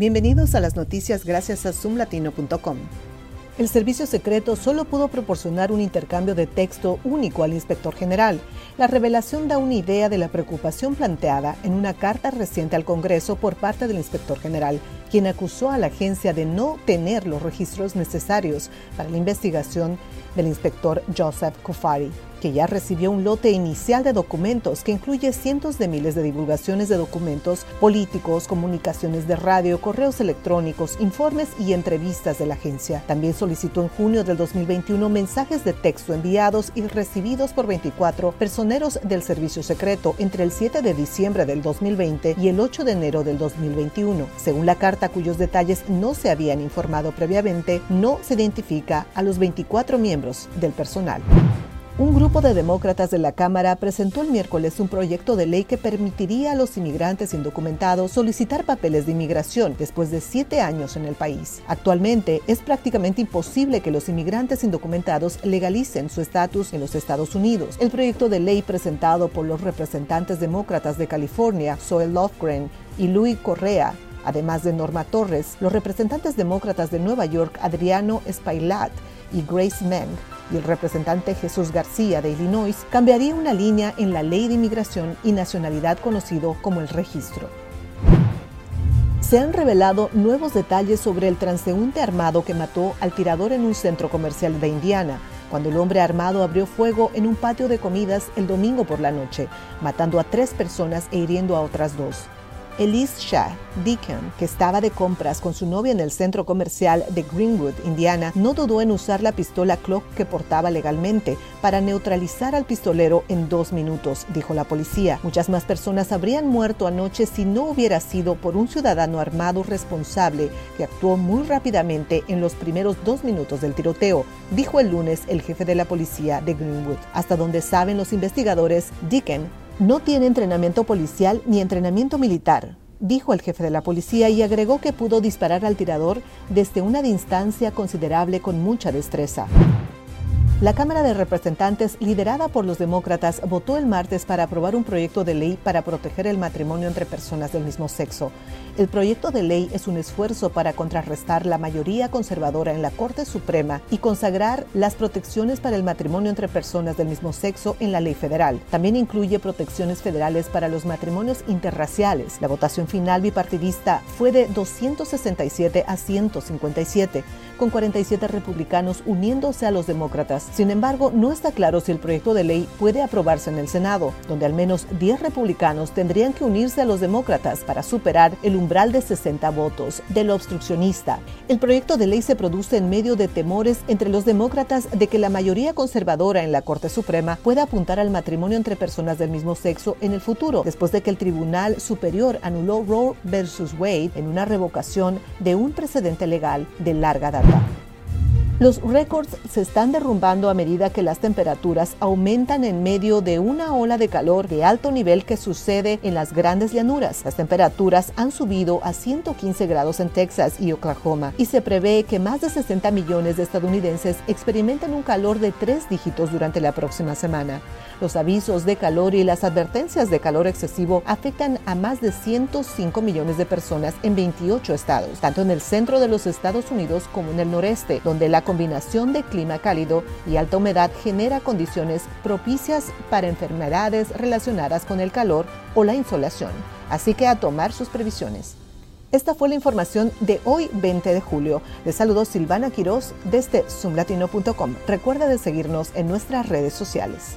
Bienvenidos a las noticias gracias a zoomlatino.com. El servicio secreto solo pudo proporcionar un intercambio de texto único al inspector general. La revelación da una idea de la preocupación planteada en una carta reciente al Congreso por parte del inspector general, quien acusó a la agencia de no tener los registros necesarios para la investigación del inspector Joseph Kofari que ya recibió un lote inicial de documentos que incluye cientos de miles de divulgaciones de documentos políticos, comunicaciones de radio, correos electrónicos, informes y entrevistas de la agencia. También solicitó en junio del 2021 mensajes de texto enviados y recibidos por 24 personeros del servicio secreto entre el 7 de diciembre del 2020 y el 8 de enero del 2021. Según la carta cuyos detalles no se habían informado previamente, no se identifica a los 24 miembros del personal. Un grupo de demócratas de la Cámara presentó el miércoles un proyecto de ley que permitiría a los inmigrantes indocumentados solicitar papeles de inmigración después de siete años en el país. Actualmente es prácticamente imposible que los inmigrantes indocumentados legalicen su estatus en los Estados Unidos. El proyecto de ley presentado por los representantes demócratas de California, Zoe Lofgren y Louis Correa, Además de Norma Torres, los representantes demócratas de Nueva York, Adriano Spailat y Grace Meng, y el representante Jesús García de Illinois cambiaría una línea en la ley de inmigración y nacionalidad conocido como el registro. Se han revelado nuevos detalles sobre el transeúnte armado que mató al tirador en un centro comercial de Indiana, cuando el hombre armado abrió fuego en un patio de comidas el domingo por la noche, matando a tres personas e hiriendo a otras dos. Elise Shah Deacon, que estaba de compras con su novia en el centro comercial de Greenwood, Indiana, no dudó en usar la pistola Clock que portaba legalmente para neutralizar al pistolero en dos minutos, dijo la policía. Muchas más personas habrían muerto anoche si no hubiera sido por un ciudadano armado responsable que actuó muy rápidamente en los primeros dos minutos del tiroteo, dijo el lunes el jefe de la policía de Greenwood. Hasta donde saben los investigadores, Deacon no tiene entrenamiento policial ni entrenamiento militar, dijo el jefe de la policía y agregó que pudo disparar al tirador desde una distancia considerable con mucha destreza. La Cámara de Representantes, liderada por los demócratas, votó el martes para aprobar un proyecto de ley para proteger el matrimonio entre personas del mismo sexo. El proyecto de ley es un esfuerzo para contrarrestar la mayoría conservadora en la Corte Suprema y consagrar las protecciones para el matrimonio entre personas del mismo sexo en la ley federal. También incluye protecciones federales para los matrimonios interraciales. La votación final bipartidista fue de 267 a 157, con 47 republicanos uniéndose a los demócratas sin embargo, no está claro si el proyecto de ley puede aprobarse en el Senado, donde al menos 10 republicanos tendrían que unirse a los demócratas para superar el umbral de 60 votos del obstruccionista. El proyecto de ley se produce en medio de temores entre los demócratas de que la mayoría conservadora en la Corte Suprema pueda apuntar al matrimonio entre personas del mismo sexo en el futuro, después de que el Tribunal Superior anuló Roe versus Wade en una revocación de un precedente legal de larga data. Los récords se están derrumbando a medida que las temperaturas aumentan en medio de una ola de calor de alto nivel que sucede en las grandes llanuras. Las temperaturas han subido a 115 grados en Texas y Oklahoma y se prevé que más de 60 millones de estadounidenses experimenten un calor de tres dígitos durante la próxima semana. Los avisos de calor y las advertencias de calor excesivo afectan a más de 105 millones de personas en 28 estados, tanto en el centro de los Estados Unidos como en el noreste, donde la combinación de clima cálido y alta humedad genera condiciones propicias para enfermedades relacionadas con el calor o la insolación. Así que a tomar sus previsiones. Esta fue la información de hoy 20 de julio. Les saludo Silvana Quiroz desde zoomlatino.com. Recuerda de seguirnos en nuestras redes sociales.